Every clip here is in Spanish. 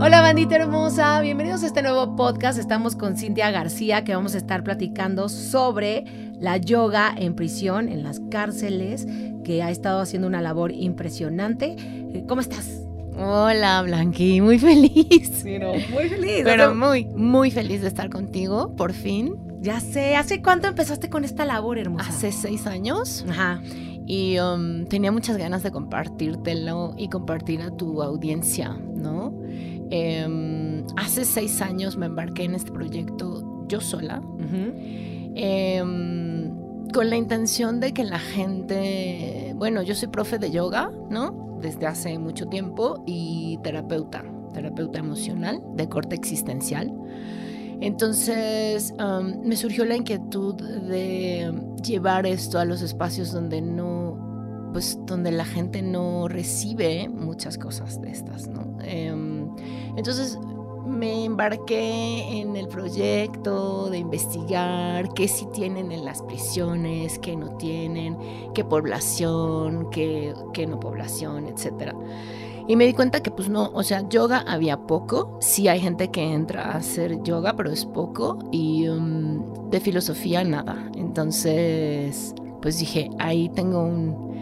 Hola bandita hermosa, bienvenidos a este nuevo podcast. Estamos con Cintia García que vamos a estar platicando sobre la yoga en prisión, en las cárceles, que ha estado haciendo una labor impresionante. Eh, ¿Cómo estás? Hola Blanqui, muy feliz. Sí, no, muy feliz. Pero muy, muy feliz de estar contigo, por fin. Ya sé, ¿hace cuánto empezaste con esta labor hermosa? Hace seis años. Ajá. Y um, tenía muchas ganas de compartírtelo y compartir a tu audiencia, ¿no? Em, hace seis años me embarqué en este proyecto yo sola, em, con la intención de que la gente, bueno, yo soy profe de yoga, ¿no? Desde hace mucho tiempo y terapeuta, terapeuta emocional de corte existencial. Entonces um, me surgió la inquietud de llevar esto a los espacios donde no, pues donde la gente no recibe muchas cosas de estas, ¿no? Em, entonces me embarqué en el proyecto de investigar qué sí tienen en las prisiones, qué no tienen, qué población, qué, no población, etcétera. Y me di cuenta que pues no, o sea, yoga había poco, sí hay gente que entra a hacer yoga, pero es poco, y um, de filosofía nada. Entonces, pues dije, ahí tengo un,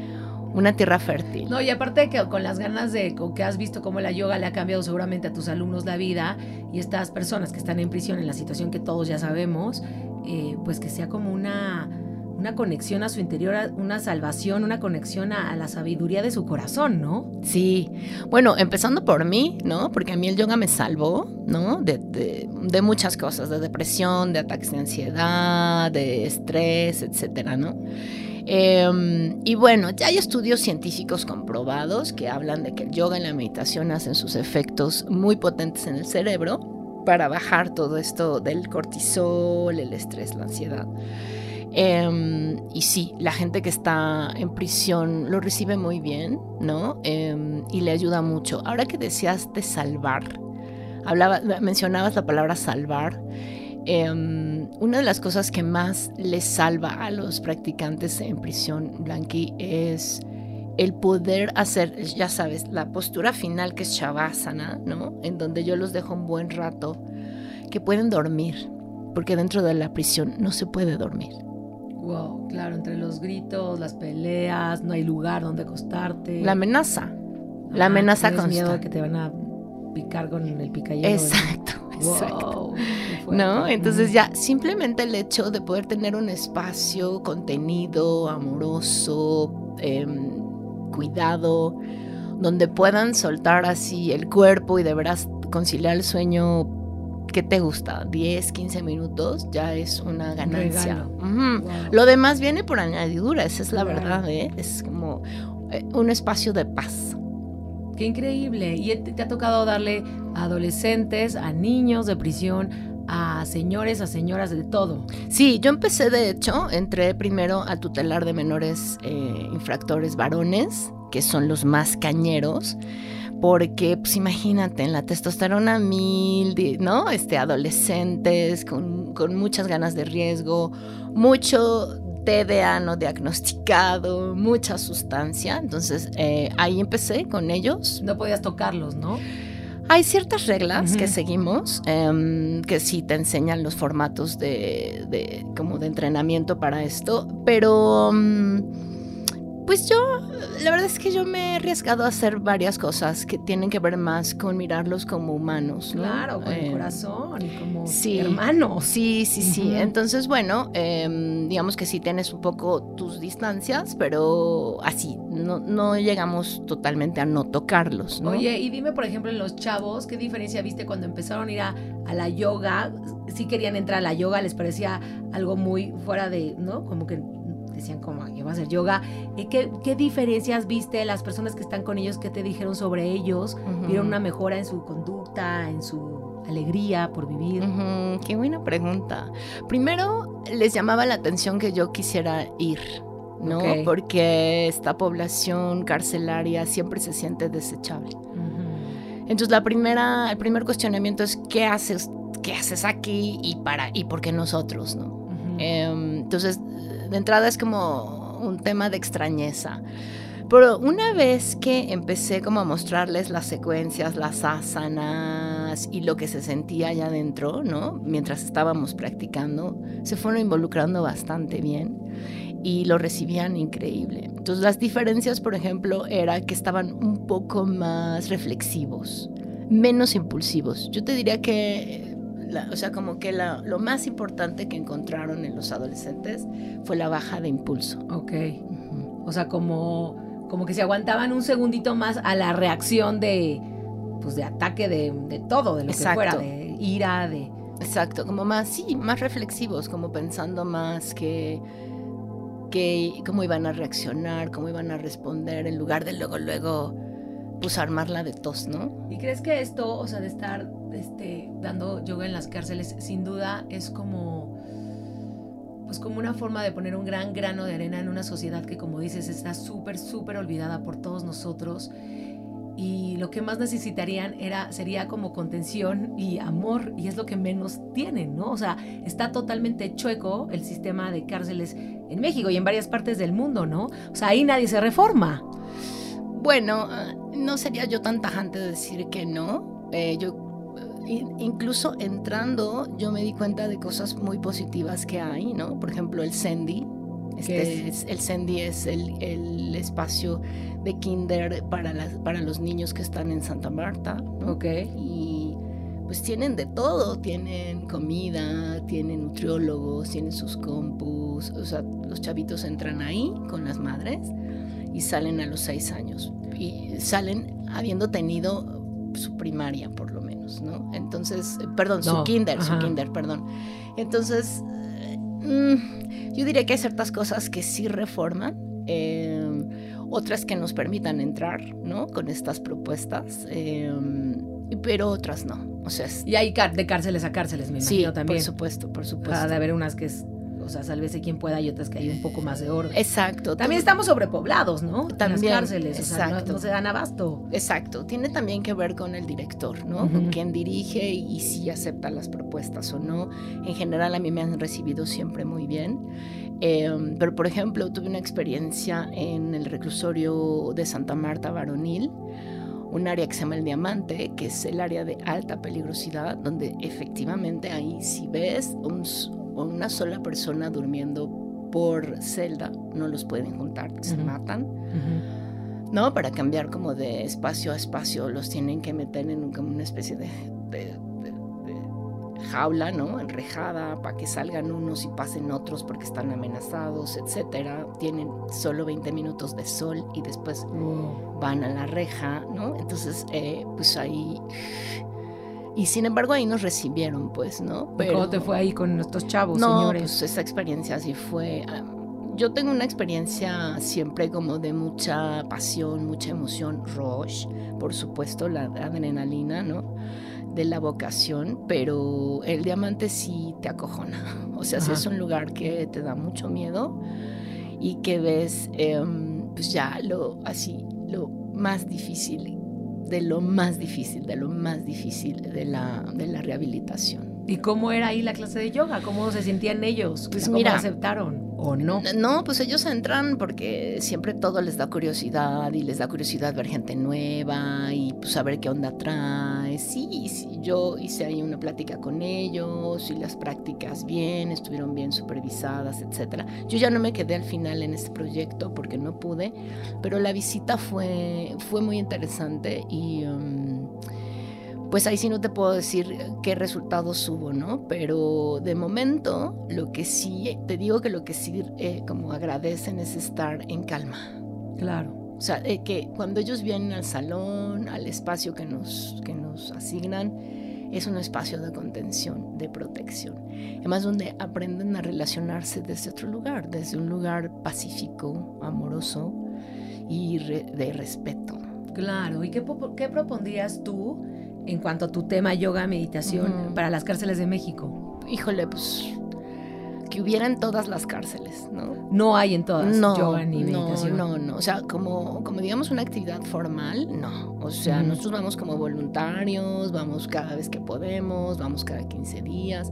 una tierra fértil. No, y aparte que con las ganas de que has visto cómo la yoga le ha cambiado seguramente a tus alumnos la vida y estas personas que están en prisión en la situación que todos ya sabemos, eh, pues que sea como una una conexión a su interior, una salvación, una conexión a, la sabiduría de su corazón, ¿no? Sí. Bueno, empezando por mí, ¿no? Porque a mí el yoga me salvó, ¿no? De, de, muchas cosas, de depresión, de ataques de ansiedad, de estrés, etcétera, ¿no? Em, y bueno, ya hay estudios científicos comprobados que hablan de que el yoga y la meditación hacen sus efectos muy potentes en el cerebro para bajar todo esto del cortisol, el estrés, la ansiedad. Em, y sí, la gente que está en prisión lo recibe muy bien, ¿no? Em, y le ayuda mucho. Ahora que decías de salvar, hablaba, mencionabas la palabra salvar. Em, una de las cosas que más les salva a los practicantes en prisión, Blanqui, es el poder hacer, ya sabes, la postura final que es Shavasana, ¿no? En donde yo los dejo un buen rato, que pueden dormir, porque dentro de la prisión no se puede dormir. Wow, claro, entre los gritos, las peleas, no hay lugar donde acostarte. La amenaza. La amenaza con miedo que te van a picar con el picayero. Exacto, exacto. ¿No? Entonces ya simplemente el hecho de poder tener un espacio contenido, amoroso, em, cuidado, donde puedan soltar así el cuerpo y de veras conciliar el sueño ¿qué te gusta? 10, 15 minutos, ya es una ganancia. Lo demás viene por añadidura, esa es la verdad, ¿eh? es como eh, un espacio de paz. Qué increíble. Y te, ha tocado darle a adolescentes, a niños de prisión, a señores, a señoras, de todo. Sí, yo empecé de hecho, entré primero a tutelar de menores eh, infractores varones, que son los más cañeros porque pues imagínate, en la testosterona mil, ¿no? Este, adolescentes con, muchas ganas de riesgo, mucho TDA no diagnosticado, mucha sustancia. Entonces eh, ahí empecé con ellos. No podías tocarlos, ¿no? Hay ciertas reglas que seguimos em, que sí te enseñan los formatos de, como de entrenamiento para esto, pero... Mm, pues yo, la verdad es que yo me he arriesgado a hacer varias cosas que tienen que ver más con mirarlos como humanos. Claro, con el em, corazón y como hermanos. Sí, sí, sí. Entonces, bueno, em, digamos que sí tienes un poco tus distancias, pero así, no, no llegamos totalmente a no tocarlos. ¿no? Oye, y dime, por ejemplo, en los chavos, ¿qué diferencia viste cuando empezaron a ir a, a la yoga? Sí querían entrar a la yoga, les parecía algo muy fuera de, ¿no? Como que decían como yo voy a hacer yoga. Eh, ¿Qué, ¿Qué, diferencias viste las personas que están con ellos? ¿Qué te dijeron sobre ellos? ¿Vieron una mejora en su conducta, en su alegría por vivir? Qué buena pregunta. Primero, les llamaba la atención que yo quisiera ir, ¿no? Porque esta población carcelaria siempre se siente desechable. Entonces la primera, el primer cuestionamiento es ¿qué haces, qué haces aquí y para y por qué nosotros, ¿no? Em, entonces de entrada es como un tema de extrañeza. Pero una vez que empecé como a mostrarles las secuencias, las asanas y lo que se sentía allá adentro, ¿no? Mientras estábamos practicando, se fueron involucrando bastante bien y lo recibían increíble. Entonces las diferencias, por ejemplo, era que estaban un poco más reflexivos, menos impulsivos. Yo te diría que, o sea, como que lo más importante que encontraron en los adolescentes fue la baja de impulso. Ok. O sea, como como que se aguantaban un segundito más a la reacción de, pues, de ataque de, todo, de lo que fuera, de ira, de... Exacto, como más, sí, más reflexivos, como pensando más que, que cómo iban a reaccionar, cómo iban a responder, en lugar de luego, luego, pues armarla de tos, ¿no? ¿Y crees que esto, o sea, de estar este, dando yoga en las cárceles, sin duda es como pues como una forma de poner un gran grano de arena en una sociedad que como dices está súper, súper olvidada por todos nosotros y lo que más necesitarían era, sería como contención y amor y es lo que menos tienen, ¿no? O sea, está totalmente chueco el sistema de cárceles en México y en varias partes del mundo, ¿no? O sea, ahí nadie se reforma. Bueno, no sería yo tan tajante de decir que no. Eh, yo incluso entrando yo me di cuenta de cosas muy positivas que hay, ¿no? Por ejemplo, el Sendy. Este es? el Sendy es el, espacio de kinder para, las, para los niños que están en Santa Marta. Ok. Y pues tienen de todo, tienen comida, tienen nutriólogos, tienen sus compus, o sea, los chavitos entran ahí con las madres y salen a los seis años. Y salen habiendo tenido su primaria, por lo menos, ¿no? Entonces, eh, perdón, su kinder, su kinder, perdón. Entonces, mm, yo diría que hay ciertas cosas que sí reforman, em, otras que nos permitan entrar, ¿no? Con estas propuestas, em, pero otras no. O sea, y hay de cárceles a cárceles, me imagino sí, también. por supuesto, por supuesto. Ha de haber unas que es o sea, sálvese quien pueda y otras que hay un poco más de orden. Exacto. También estamos sobrepoblados, ¿no? También. las cárceles, exacto. O sea, no, se dan abasto. Exacto. Tiene también que ver con el director, ¿no? Con quien dirige y, si acepta las propuestas o no. En general a mí me han recibido siempre muy bien. Em, pero, por ejemplo, tuve una experiencia en el reclusorio de Santa Marta Varonil un área que se llama el diamante, que es el área de alta peligrosidad, donde efectivamente ahí si ves un, una sola persona durmiendo por celda, no los pueden juntar, se matan. No, para cambiar como de espacio a espacio, los tienen que meter en una especie de, jaula, ¿no? Enrejada, para que salgan unos y pasen otros porque están amenazados, etcétera. Tienen solo 20 minutos de sol y después van a la reja, ¿no? Entonces, eh, pues ahí y sin embargo ahí nos recibieron, pues, ¿no? Pero, ¿Cómo te fue ahí con estos chavos, no, señores? Pues esa experiencia sí fue... Ah, yo tengo una experiencia siempre como de mucha pasión, mucha emoción, rush, por supuesto, la adrenalina, ¿no? De la vocación, pero el diamante sí te acojona. O sea, es un lugar que te da mucho miedo y que ves, em, pues ya lo así, lo más difícil de lo más difícil, de lo más difícil de la, de la rehabilitación. ¿Y cómo era ahí la clase de yoga? ¿Cómo se sentían ellos? Pues ¿Cómo mira, aceptaron o no? No, pues ellos entran porque siempre todo les da curiosidad y les da curiosidad ver gente nueva y pues saber qué onda trae. Sí, sí, yo hice ahí una plática con ellos y las prácticas bien, estuvieron bien supervisadas, etcétera. Yo ya no me quedé al final en este proyecto porque no pude, pero la visita fue, fue muy interesante y... Um, pues ahí sí no te puedo decir qué resultados hubo, ¿no? Pero de momento, lo que sí, te digo que lo que sí eh, como agradecen es estar en calma. Claro. O sea, eh, que cuando ellos vienen al salón, al espacio que nos, que nos asignan, es un espacio de contención, de protección. Además, donde aprenden a relacionarse desde otro lugar, desde un lugar pacífico, amoroso y de respeto. Claro, ¿y qué, qué propondrías tú? En cuanto a tu tema yoga, meditación para las cárceles de México? Híjole, pues que hubiera en todas las cárceles, ¿no? No hay en todas No, yoga ni no, meditación. no, no. O sea, como, como digamos una actividad formal, no. O sea, Ujú. nosotros vamos como voluntarios, vamos cada vez que podemos, vamos cada 15 días,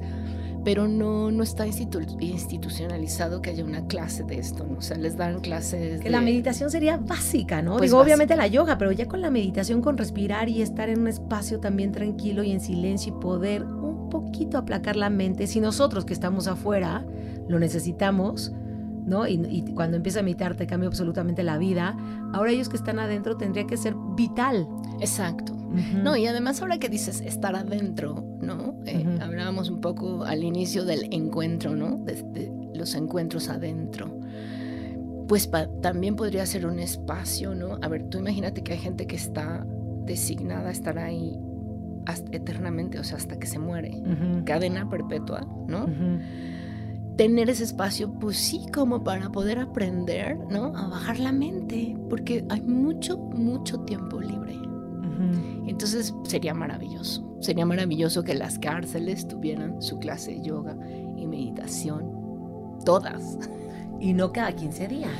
pero no, no está institu- institucionalizado que haya una clase de esto, ¿no? O sea, les dan clases Que la de- meditación sería básica, ¿no? Pues Digo, obviamente básica. la yoga, pero ya con la meditación, con respirar y estar en un espacio también tranquilo y en silencio y poder poquito aplacar la mente, si nosotros que estamos afuera lo necesitamos, ¿no? Y, y cuando empieza a meditar te cambia absolutamente la vida. Ahora ellos que están adentro tendría que ser vital. Exacto. Ujú. No, y además ahora que dices estar adentro, ¿no? Eh, Ujú. Hablábamos un poco al inicio del encuentro, ¿no? De, de los encuentros adentro. Pues pa- también podría ser un espacio, ¿no? A ver, tú imagínate que hay gente que está designada a estar ahí hasta- eternamente, o sea, hasta que se muere. Cadena perpetua, ¿no? Tener ese espacio, pues sí, como para poder aprender, ¿no? A bajar la mente, porque hay mucho, mucho tiempo libre. Entonces sería maravilloso. Sería maravilloso que las cárceles tuvieran su clase de yoga y meditación. Todas. Y no cada 15 días.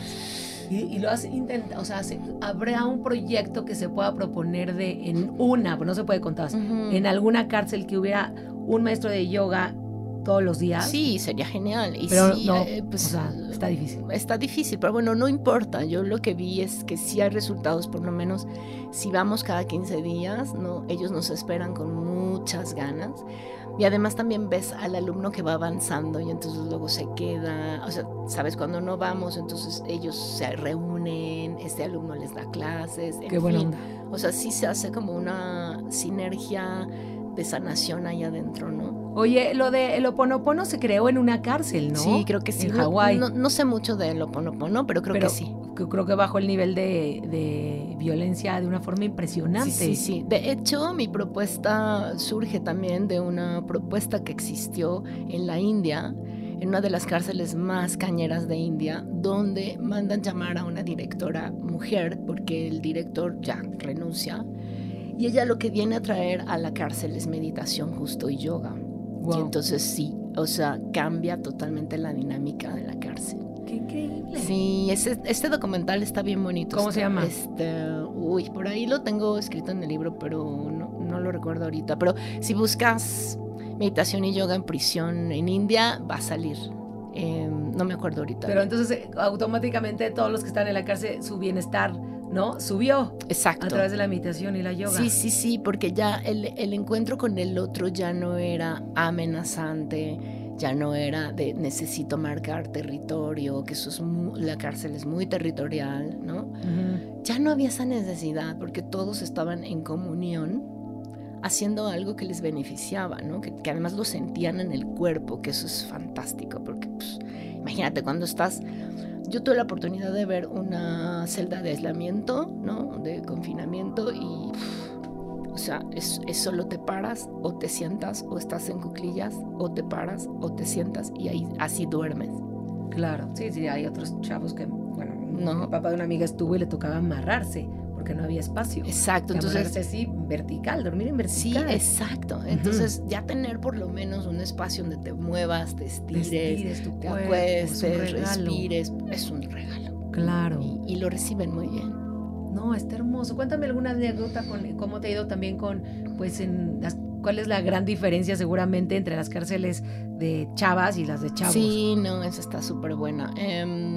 Y, y lo has intentado, o sea, se- habrá un proyecto que se pueda proponer de en una, pues no se puede contar, en alguna cárcel que hubiera un maestro de yoga todos los días. Sí, sería genial. Y pero sí, no, eh, pues, o sea, está difícil. Está difícil, pero bueno, no importa. Yo lo que vi es que sí hay resultados, por lo menos si vamos cada 15 días, ¿no? ellos nos esperan con muchas ganas. Y además también ves al alumno que va avanzando y entonces luego se queda, o sea, sabes, cuando no vamos, entonces ellos se reúnen, este alumno les da clases, en Qué buena fin. onda. O sea, sí se hace como una sinergia de sanación ahí adentro, ¿no? Oye, lo de el oponopono se creó en una cárcel, ¿no? Sí, creo que sí. En Hawái. No, no sé mucho de lo Oponopono, pero creo pero que sí. creo que bajó el nivel de, de violencia de una forma impresionante. Sí, sí, sí. De hecho, mi propuesta surge también de una propuesta que existió en la India, en una de las cárceles más cañeras de India, donde mandan llamar a una directora mujer porque el director ya renuncia. Y ella lo que viene a traer a la cárcel es meditación justo y yoga. Y Wow. entonces sí, o sea, cambia totalmente la dinámica de la cárcel. Qué increíble. Sí, ese, este documental está bien bonito. ¿Cómo se llama? Este, uy, por ahí lo tengo escrito en el libro, pero no, no lo recuerdo ahorita. Pero si buscas meditación y yoga en prisión en India, va a salir. Eh, no me acuerdo ahorita. Pero entonces automáticamente todos los que están en la cárcel, su bienestar, ¿no? Subió Exacto. a través de la meditación y la yoga. Sí, sí, sí, porque ya el, el encuentro con el otro ya no era amenazante, ya no era de necesito marcar territorio, que eso es la cárcel es muy territorial, ¿no? Ya no había esa necesidad porque todos estaban en comunión haciendo algo que les beneficiaba, ¿no? que, que además lo sentían en el cuerpo, que eso es fantástico, porque pues, imagínate cuando estás, yo tuve la oportunidad de ver una celda de aislamiento, ¿no? de confinamiento y, o sea, es, es solo te paras o te sientas o estás en cuclillas o te paras o te sientas y ahí así duermes. Claro, sí, sí, hay otros chavos que, bueno, No. el papá de una amiga estuvo y le tocaba amarrarse porque no había espacio. Exacto, entonces... así, vertical, dormir en Sí, vertical. exacto. Entonces, ya tener por lo menos un espacio donde te muevas, te Te estires, estires tu te cuerpo, acuestes, respires, es un regalo. Claro. Y, y lo reciben muy bien. No, está hermoso. Cuéntame alguna anécdota con cómo te ha ido también con, pues, en las, cuál es la gran diferencia seguramente entre las cárceles de chavas y las de chavos. Sí, no, esa está súper buena. Em,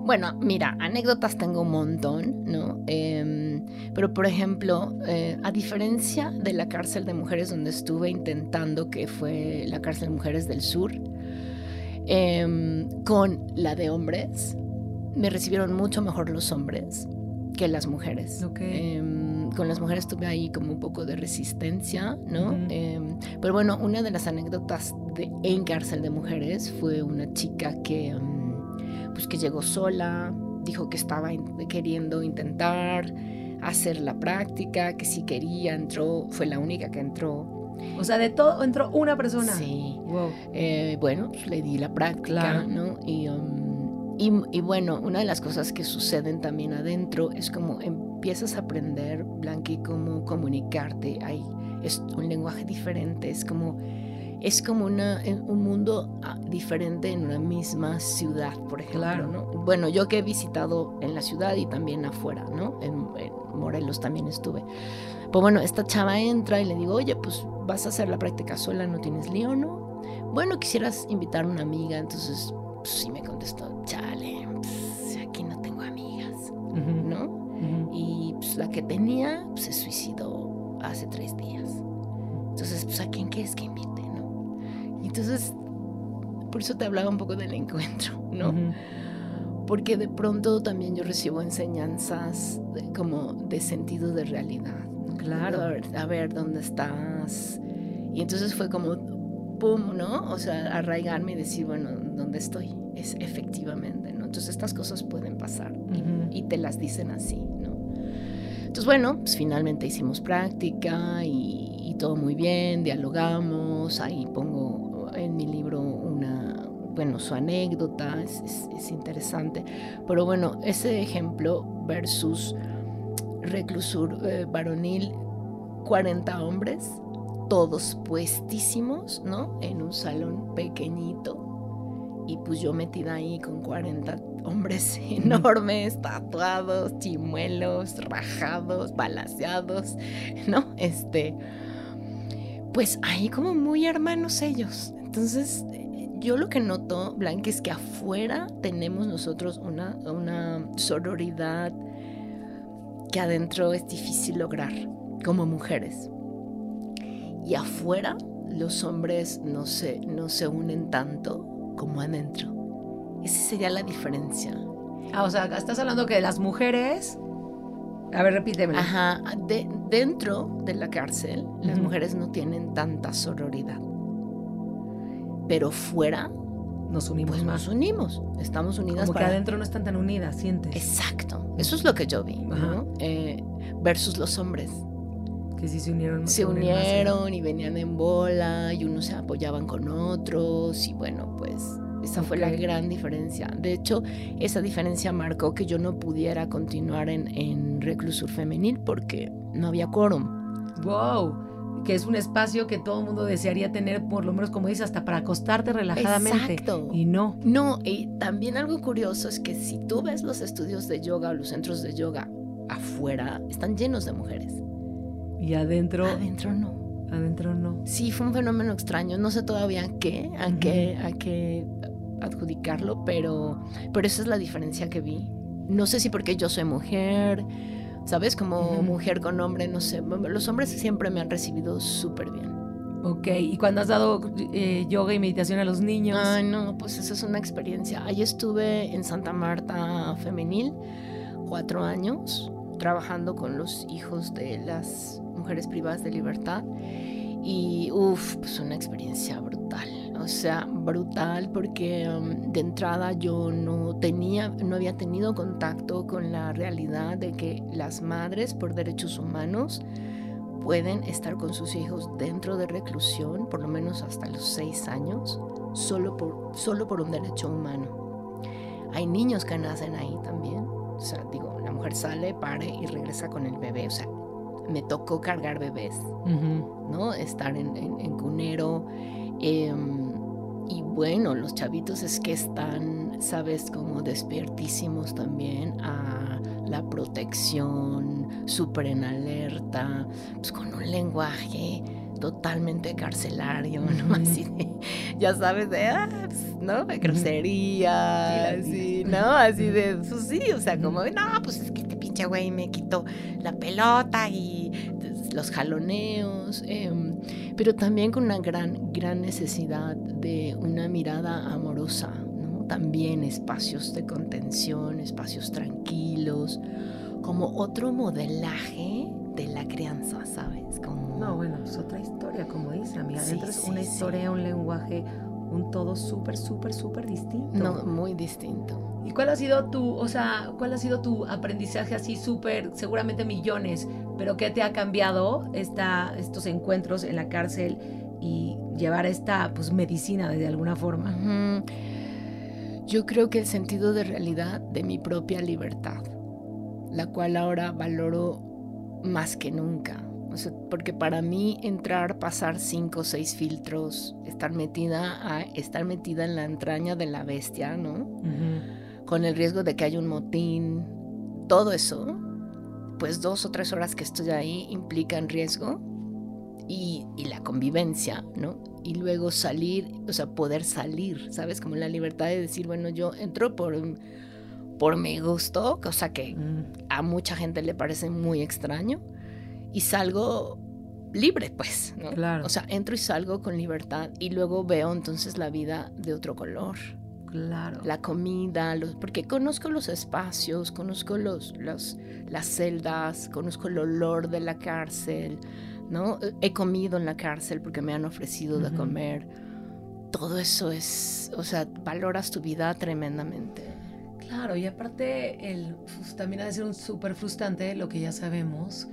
bueno, mira, anécdotas tengo un montón, ¿no? Em, pero, por ejemplo, eh, a diferencia de la cárcel de mujeres donde estuve intentando, que fue la cárcel de mujeres del sur, em, con la de hombres, me recibieron mucho mejor los hombres que las mujeres. Ok. Em, con las mujeres tuve ahí como un poco de resistencia, ¿no? Pero bueno, una de las anécdotas de, en cárcel de mujeres fue una chica que, pues que llegó sola, dijo que estaba queriendo intentar hacer la práctica, que si quería, entró, fue la única que entró. O sea, de todo entró una persona. Sí. Wow. Eh, bueno, pues le di la práctica, Claro. ¿no? Y, um, y, y bueno, una de las cosas que suceden también adentro es como empiezas a aprender, Blanqui, cómo comunicarte. Hay, es un lenguaje diferente, es como es como una, eh, un mundo ah, diferente en una misma ciudad, por ejemplo. Claro. ¿no? Bueno, yo que he visitado en la ciudad y también afuera, ¿no? En, en Morelos también estuve. Pues bueno, esta chava entra y le digo, oye, pues vas a hacer la práctica sola, no tienes lío, ¿no? Bueno, quisieras invitar a una amiga, entonces pues, sí me contestó, chale, pues, aquí no tengo amigas, ¿no? Y pues la que tenía pues, se suicidó hace tres días. Entonces, pues a quién quieres que invite, entonces, por eso te hablaba un poco del encuentro, ¿no? Ujú. Porque de pronto también yo recibo enseñanzas de- como de sentido de realidad. ¿no? Claro. A ver, a ver, ¿dónde estás? Y entonces fue como, pum, ¿no? O sea, arraigarme y decir, bueno, ¿dónde estoy? Es efectivamente, ¿no? Entonces estas cosas pueden pasar y- Ujú. y, te las dicen así, ¿no? Entonces, bueno, pues finalmente hicimos práctica y, y todo muy bien, dialogamos, ahí pongo bueno, su anécdota, es, es- es interesante, pero bueno, ese ejemplo versus reclusur eh, varonil, 40 hombres, todos puestísimos, ¿no? En un salón pequeñito. Y pues yo metida ahí con 40 hombres enormes, tatuados, chimuelos, rajados, balaseados, ¿no? Este, pues ahí como muy hermanos ellos. Entonces, yo lo que noto, Blanca, es que afuera tenemos nosotros una, una sororidad que adentro es difícil lograr como mujeres. Y afuera los hombres no se, no se unen tanto como adentro. Esa sería la diferencia. Ah, o sea, estás hablando que las mujeres. A ver, repítemelo. Ajá, de- dentro de la cárcel las mujeres no tienen tanta sororidad. Pero fuera, Nos unimos pues más. nos unimos. Estamos unidas Como que para... adentro no están tan unidas, sientes. Exacto. Eso es lo que yo vi, Ajá. ¿no? Eh, versus los hombres. Que sí se unieron. se más, ¿eh? unieron y venían en bola y unos se apoyaban con otros y bueno, pues esa fue la gran diferencia. De hecho, esa diferencia marcó que yo no pudiera continuar en, en reclusur femenil porque no había quórum. Wow. Que es un espacio que todo el mundo desearía tener, por lo menos como dices, hasta para acostarte relajadamente. Exacto. Y no. No, y también algo curioso es que si tú ves los estudios de yoga o los centros de yoga afuera, están llenos de mujeres. Y adentro, Adentro no. adentro no. Sí, fue un fenómeno extraño. No sé todavía a qué, a qué, a qué adjudicarlo, pero, pero esa es la diferencia que vi. No sé si porque yo soy mujer, ¿sabes? Como mujer con hombre, no sé. Los hombres siempre me han recibido súper bien. Ok. ¿Y cuando has dado eh, yoga y meditación a los niños? Ay, no, pues esa es una experiencia. Ahí estuve en Santa Marta Femenil cuatro años trabajando con los hijos de las mujeres privadas de libertad y uff, pues una experiencia brutal. O sea, brutal porque um, de entrada yo no tenía, no había tenido contacto con la realidad de que las madres por derechos humanos pueden estar con sus hijos dentro de reclusión, por lo menos hasta los seis años, solo por, solo por un derecho humano. Hay niños que nacen ahí también. O sea, digo, la mujer sale, pare y regresa con el bebé. O sea, me tocó cargar bebés. ¿no? Estar en, en- en cunero. Em, y bueno, los chavitos es que están, sabes, como despiertísimos también a la protección, súper en alerta, pues con un lenguaje totalmente carcelario, ¿no? Así de, ya sabes, de, ah, pues, ¿no? De grosería, así. ¿no? Así de, pues sí, o sea, como, no, pues es que este pinche güey me quitó la pelota y pues, los jaloneos, em, pero también con una gran, gran necesidad de una mirada amorosa, ¿no? También espacios de contención, espacios tranquilos, como otro modelaje de la crianza, ¿sabes? Como... No, bueno, es otra historia, como dice, amiga. Sí, Adentro es sí, una sí. historia, un lenguaje, un todo súper, súper, súper distinto. No, muy distinto. ¿Y cuál ha sido tu, o sea, cuál ha sido tu aprendizaje así súper, seguramente millones, pero qué te ha cambiado esta, estos encuentros en la cárcel y llevar esta, pues, medicina de alguna forma? Yo creo que el sentido de realidad de mi propia libertad, la cual ahora valoro más que nunca, O sea, porque para mí entrar, pasar cinco o seis filtros, estar metida, a, estar metida en la entraña de la bestia, ¿no? Con el riesgo de que haya un motín, todo eso, pues dos o tres horas que estoy ahí implican riesgo y, y, la convivencia, ¿no? Y luego salir, o sea, poder salir, ¿sabes? Como la libertad de decir, bueno, yo entro por, por mi gusto, cosa que a mucha gente le parece muy extraño, y salgo libre, pues, ¿no? Claro. O sea, entro y salgo con libertad y luego veo entonces la vida de otro color. Claro. La comida, los, porque conozco los espacios, conozco los, los, las celdas, conozco el olor de la cárcel, ¿no? He comido en la cárcel porque me han ofrecido de comer. Todo eso es, o sea, valoras tu vida tremendamente. Claro, y aparte el, pues, también ha de ser un súper frustrante lo que ya sabemos,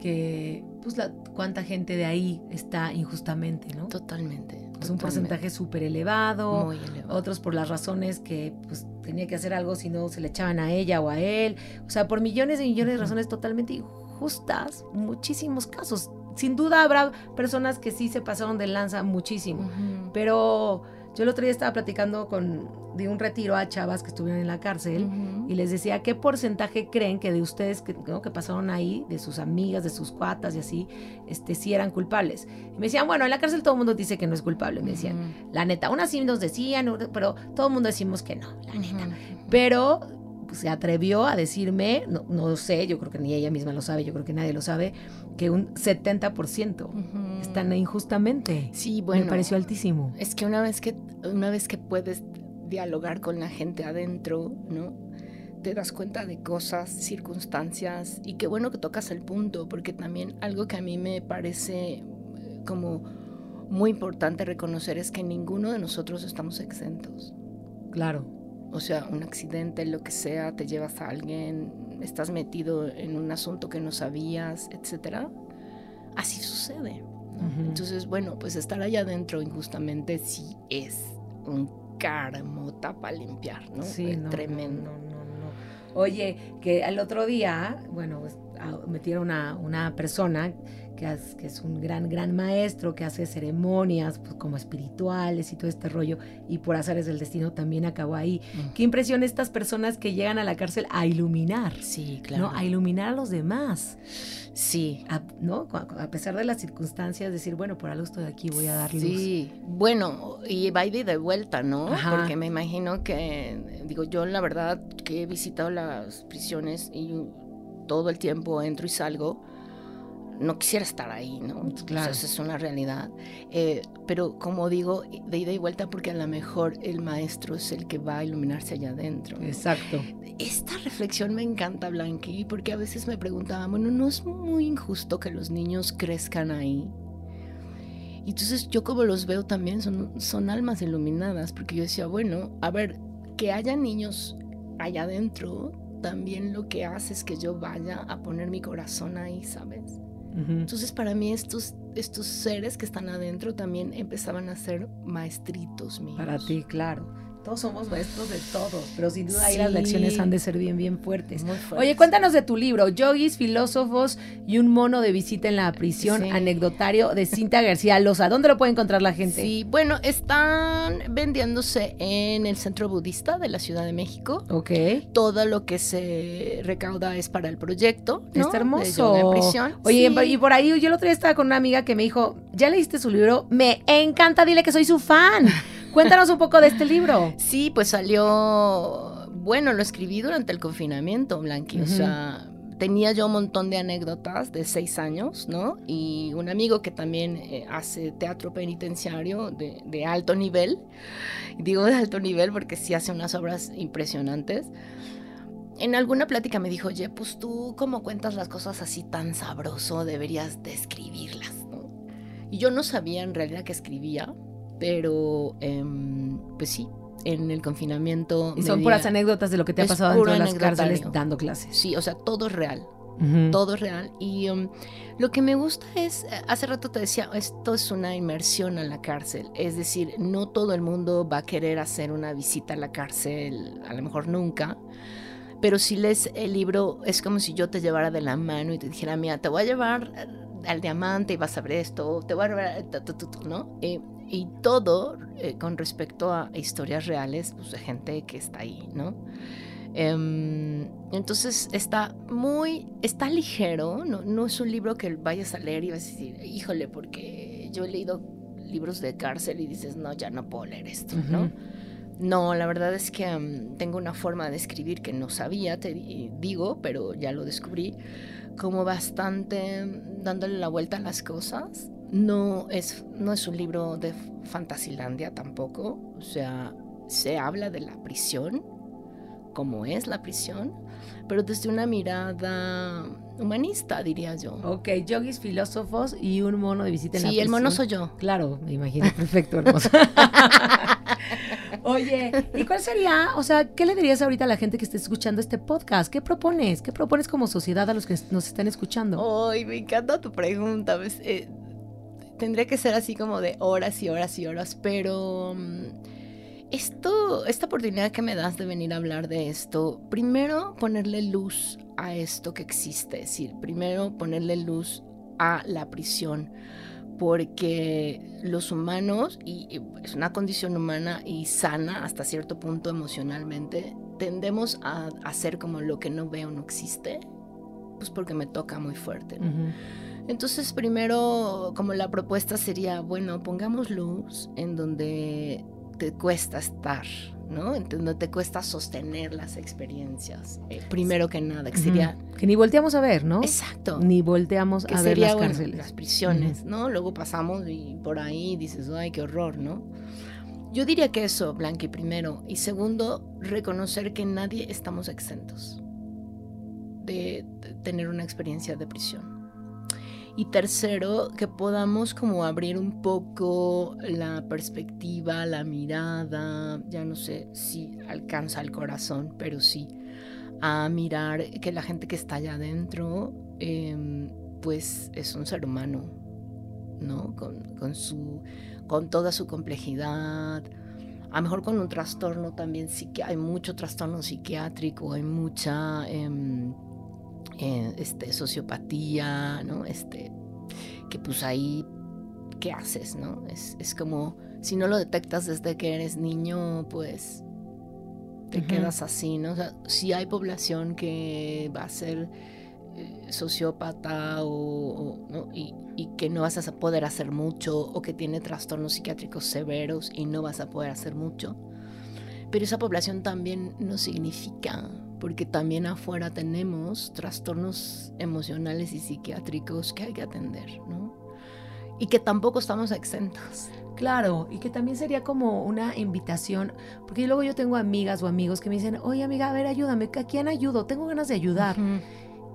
que pues la, cuánta gente de ahí está injustamente, ¿no? Totalmente. Es un porcentaje súper elevado, otros por las razones que pues tenía que hacer algo si no se le echaban a ella o a él, o sea, por millones y millones de razones totalmente injustas, muchísimos casos. Sin duda habrá personas que sí se pasaron de lanza muchísimo, pero yo el otro día estaba platicando con de un retiro a chavas que estuvieron en la cárcel y les decía qué porcentaje creen que de ustedes que, ¿no? que pasaron ahí, de sus amigas, de sus cuatas y así, este, sí eran culpables. Y me decían, bueno, en la cárcel todo el mundo dice que no es culpable. Me decían, la neta, unas sí nos decían, pero todo el mundo decimos que no, la neta. Pero se atrevió a decirme, no, no sé, yo creo que ni ella misma lo sabe, yo creo que nadie lo sabe, que un 70% Ujú. están injustamente. Sí, bueno. Me pareció altísimo. Es que una vez que, una vez que puedes dialogar con la gente adentro, ¿no? Te das cuenta de cosas, circunstancias, y qué bueno que tocas el punto, porque también algo que a mí me parece eh, como muy importante reconocer es que ninguno de nosotros estamos exentos. Claro. O sea, un accidente, lo que sea, te llevas a alguien, estás metido en un asunto que no sabías, etcétera. Así sucede. Entonces, bueno, pues estar allá adentro injustamente sí es un carmota para limpiar, ¿no? Sí, no, Tremendo. No, no, no, no. Oye, que al otro día, bueno, pues, a- metieron a una persona que es, que es un gran, gran maestro, que hace ceremonias pues, como espirituales y todo este rollo, y por azares del destino también acabó ahí. Mm. Qué impresión estas personas que llegan a la cárcel a iluminar, Sí, claro. ¿no? A iluminar a los demás, Sí. a, ¿no? A a pesar de las circunstancias, decir, bueno, por algo estoy aquí, voy a dar luz. Sí, bueno, y va y de vuelta, ¿no? Ajá. Porque me imagino que, digo, yo la verdad que he visitado las prisiones y todo el tiempo entro y salgo, no quisiera estar ahí, ¿no? Pues Claro. O sea, esa es una realidad. Eh, pero como digo, de ida y vuelta porque a lo mejor el maestro es el que va a iluminarse allá adentro. ¿no? Exacto. Esta reflexión me encanta, Blanqui, porque a veces me preguntaba, bueno, ¿no es muy injusto que los niños crezcan ahí? Y entonces yo como los veo también son, son almas iluminadas, porque yo decía, bueno, a ver, que haya niños allá adentro, también lo que hace es que yo vaya a poner mi corazón ahí, ¿sabes? Entonces para mí estos, estos seres que están adentro también empezaban a ser maestritos míos. Para ti, claro. Todos somos maestros de todos, pero sin duda ahí las lecciones han de ser bien, bien fuertes. Muy fuertes. Oye, cuéntanos de tu libro, Yogis, Filósofos y un mono de visita en la prisión, Sí. anecdotario de Cinta García Loza. ¿Dónde lo puede encontrar la gente? Sí, bueno, están vendiéndose en el Centro Budista de la Ciudad de México. Ok. Todo lo que se recauda es para el proyecto. ¿no? Está De hermoso. en prisión. Oye, Sí. y por ahí yo el otro día estaba con una amiga que me dijo, ¿ya leíste su libro? Me encanta, dile que soy su fan. Cuéntanos un poco de este libro. Sí, pues salió. Bueno, lo escribí durante el confinamiento, Blanqui. O sea, tenía yo un montón de anécdotas de seis años, ¿no? Y un amigo que también eh, hace teatro penitenciario de, de alto nivel. Digo de alto nivel porque sí hace unas obras impresionantes. En alguna plática me dijo, oye, pues tú, como cuentas las cosas así tan sabroso, deberías de escribirlas, ¿no? Y yo no sabía en realidad que escribía, pero em, pues sí, en el confinamiento. Y son puras anécdotas de lo que te ha pasado dentro de las cárceles dando clases. Sí, o sea, todo es real, Ujú. todo es real. Y um, lo que me gusta es, eh, hace rato te decía, esto es una inmersión a la cárcel. Es decir, no todo el mundo va a querer hacer una visita a la cárcel, a lo mejor nunca. Pero si lees el libro, es como si yo te llevara de la mano y te dijera, mira, te voy a llevar al diamante y vas a ver esto, te voy a ¿no? Eh, y todo eh, con respecto a historias reales pues, de gente que está ahí, ¿no? Em, entonces está muy, está ligero, no, no es un libro que vayas a leer y vas a decir, híjole, porque yo he leído libros de cárcel y dices, no, ya no puedo leer esto, ¿no? No, la verdad es que em, tengo una forma de escribir que no sabía, te digo, pero ya lo descubrí, como bastante dándole la vuelta a las cosas. No es, no es un libro de Fantasilandia tampoco, o sea, se habla de la prisión, como es la prisión, pero desde una mirada humanista, diría yo. Ok, yogis, filósofos y un mono de visita en la prisión. Sí, el mono soy yo. Claro, me imagino, perfecto, hermoso. Oye, ¿y cuál sería, o sea, qué le dirías ahorita a la gente que esté escuchando este podcast? ¿Qué propones? ¿Qué propones como sociedad a los que nos están escuchando? Ay, me encanta tu pregunta. Eh, tendría que ser así como de horas y horas y horas, pero... Mm, esto, esta oportunidad que me das de venir a hablar de esto, primero ponerle luz a esto que existe, es decir, primero ponerle luz a la prisión, porque los humanos, y es una condición humana y sana hasta cierto punto emocionalmente, tendemos a hacer como lo que no veo no existe, pues porque me toca muy fuerte. Entonces, primero, como la propuesta sería, bueno, pongamos luz en donde te cuesta estar, ¿no? donde te cuesta sostener las experiencias. Eh, primero que nada, que sería... Que ni volteamos a ver, ¿no? Exacto. Ni volteamos a ver las cárceles. las prisiones, ¿no? Luego pasamos y por ahí dices, ay, qué horror, ¿no? Yo diría que eso, Blanqui, primero. Y segundo, reconocer que nadie estamos exentos de tener una experiencia de prisión. Y tercero, que podamos como abrir un poco la perspectiva, la mirada, ya no sé si alcanza el corazón, pero sí, a mirar que la gente que está allá adentro, em, pues es un ser humano, ¿no? Con, su, con toda su complejidad, a lo mejor con un trastorno también, sí que hay mucho trastorno psiquiátrico, hay mucha... Em, eh, este, sociopatía, ¿no? Este, que pues ahí, ¿qué haces, no? Es, es, como, si no lo detectas desde que eres niño, pues te quedas así, ¿no? O sea, hay población que va a ser eh, sociópata o, ¿no? y, y, que no vas a poder hacer mucho o que tiene trastornos psiquiátricos severos y no vas a poder hacer mucho. Pero esa población también no significa porque también afuera tenemos trastornos emocionales y psiquiátricos que hay que atender, ¿no? Y que tampoco estamos exentos. Claro, y que también sería como una invitación, porque luego yo tengo amigas o amigos que me dicen, oye amiga, a ver, ayúdame, ¿a quién ayudo? Tengo ganas de ayudar.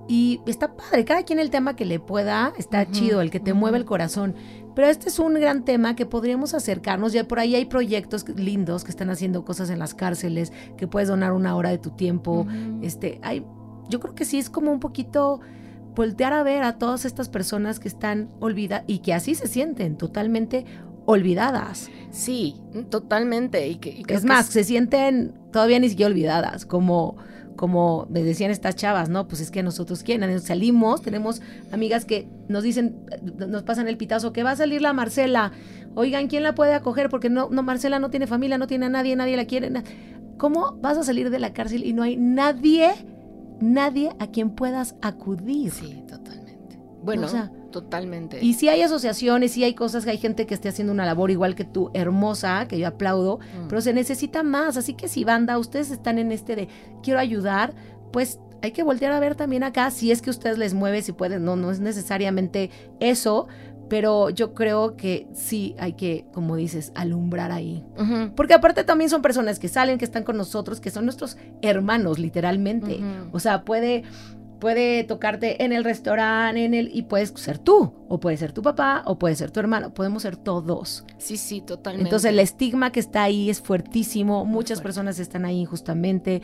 Y está padre, cada quien el tema que le pueda, está chido, el que te mueve el corazón. Pero este es un gran tema que podríamos acercarnos. Ya por ahí hay proyectos lindos que están haciendo cosas en las cárceles, que puedes donar una hora de tu tiempo. Este, hay, yo creo que sí es como un poquito voltear a ver a todas estas personas que están olvidadas y que así se sienten totalmente olvidadas. Sí, totalmente. Y que, es más, se sienten todavía ni siquiera olvidadas, como como me decían estas chavas, ¿no? Pues es que nosotros quieren, salimos, tenemos amigas que nos dicen, nos pasan el pitazo, que va a salir la Marcela. Oigan, ¿quién la puede acoger? Porque no, no, Marcela no tiene familia, no tiene a nadie, nadie la quiere. ¿Cómo vas a salir de la cárcel y no hay nadie, nadie a quien puedas acudir? Sí, totalmente. Bueno, Totalmente. Y si hay asociaciones, si hay cosas, que hay gente que esté haciendo una labor igual que tú, hermosa, que yo aplaudo, mm. pero se necesita más. Así que si banda, ustedes están en este de quiero ayudar, pues hay que voltear a ver también acá si es que ustedes les mueve, si pueden, no, no es necesariamente eso, pero yo creo que sí hay que, como dices, alumbrar ahí. Porque aparte también son personas que salen, que están con nosotros, que son nuestros hermanos, literalmente. O sea, puede puede tocarte en el restaurante, en el y puedes ser tú, o puede ser tu papá, o puede ser tu hermano, podemos ser todos. Sí, sí, totalmente. Entonces el estigma que está ahí es fuertísimo, muchas personas están ahí injustamente.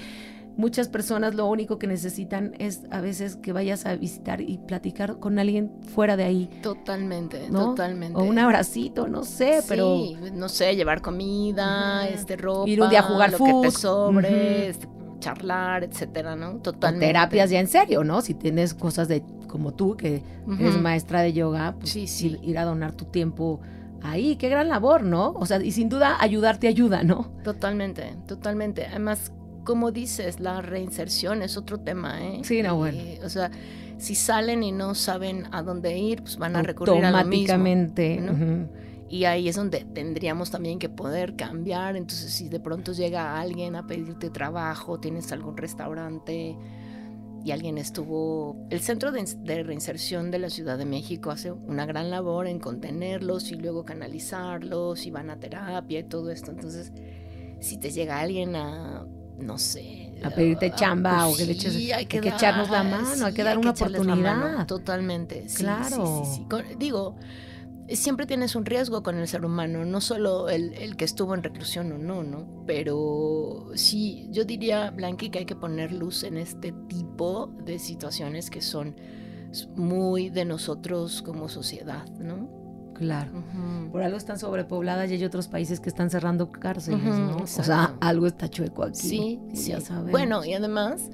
Muchas personas lo único que necesitan es a veces que vayas a visitar y platicar con alguien fuera de ahí. Totalmente, totalmente. O un abracito, no sé, pero. no sé, llevar comida, este ropa. Ir un día a jugar lo que te sobre, este, charlar, etcétera, ¿no? Totalmente. terapias ya en serio, ¿no? Si tienes cosas de como tú, que eres maestra de yoga, pues, Sí, sí. Ir, ir a donar tu tiempo ahí. Qué gran labor, ¿no? O sea, y sin duda ayudarte ayuda, ¿no? Totalmente, totalmente. Además, como dices, la reinserción es otro tema, ¿eh? Sí, no, bueno. Y, o sea, si salen y no saben a dónde ir, pues van a recurrir a lo mismo. Automáticamente. ¿no? Y ahí es donde tendríamos también que poder cambiar. Entonces, si de pronto llega alguien a pedirte trabajo, tienes algún restaurante y alguien estuvo... El Centro de, Ins- de Reinserción de la Ciudad de México hace una gran labor en contenerlos y luego canalizarlos y van a terapia y todo esto. Entonces, si te llega alguien a, no sé... A pedirte chamba pues o que le eches- sí, hay que echarnos la mano, hay que dar una echarles la mano, oportunidad. Totalmente. sí, Claro. sí, sí, sí. Con- digo, siempre tienes un riesgo con el ser humano, no solo el, el que estuvo en reclusión o no, ¿no? Pero sí, yo diría, Blanqui, que hay que poner luz en este tipo de situaciones que son muy de nosotros como sociedad, ¿no? Claro. Por algo están sobrepobladas y hay otros países que están cerrando cárceles, ¿no? O sea, algo está chueco aquí. Sí, sí. Ya sabemos. Bueno, y además,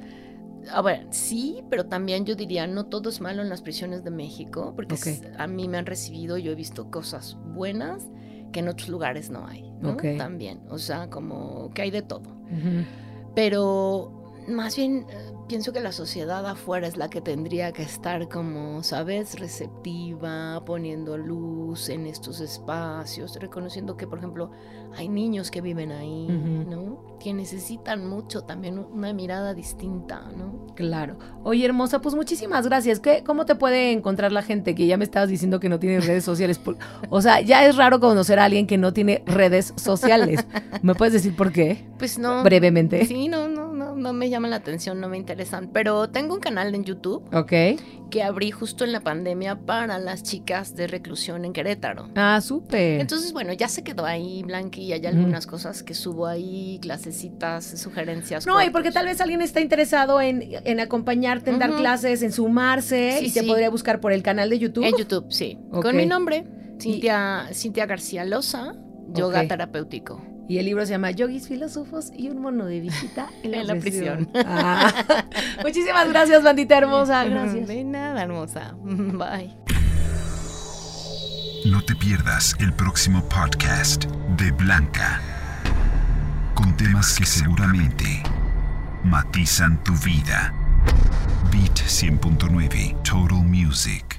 a ver, sí, pero también yo diría, no todo es malo en las prisiones de México, porque a mí me han recibido, yo he visto cosas buenas que en otros lugares no hay. También, o sea, como que hay de todo. Pero más bien eh, pienso que la sociedad afuera es la que tendría que estar como, ¿sabes? Receptiva, poniendo luz en estos espacios, reconociendo que, por ejemplo, hay niños que viven ahí. ¿no? Que necesitan mucho también una mirada distinta, ¿no? Claro. Oye, hermosa, pues muchísimas gracias. ¿Qué, ¿Cómo te puede encontrar la gente? Que ya me estabas diciendo que no tiene redes sociales. O sea, ya es raro conocer a alguien que no tiene redes sociales. ¿Me puedes decir por qué? Pues no. Brevemente. Sí, no, no, me llaman la atención, no me interesan. Pero tengo un canal en YouTube Ok. que abrí justo en la pandemia para las chicas de reclusión en Querétaro. Ah, súper. Entonces, bueno, ya se quedó ahí, Blanqui, y hay algunas cosas que subo ahí, clasecitas, sugerencias. No, y porque tal vez alguien está interesado en, en acompañarte, en dar clases, en sumarse, Sí, y te sí. podría buscar por el canal de YouTube. En YouTube, sí. Con mi nombre, Cintia, Cintia García Loza, yoga terapéutico. Y el libro se llama Yogis Filósofos y un mono de visita en la, En la prisión. Ah. Muchísimas gracias, bandita hermosa. Gracias. De nada, hermosa. Bye. No te pierdas el próximo podcast de Blanca, con temas que seguramente matizan tu vida. Beat 100.9 Total Music.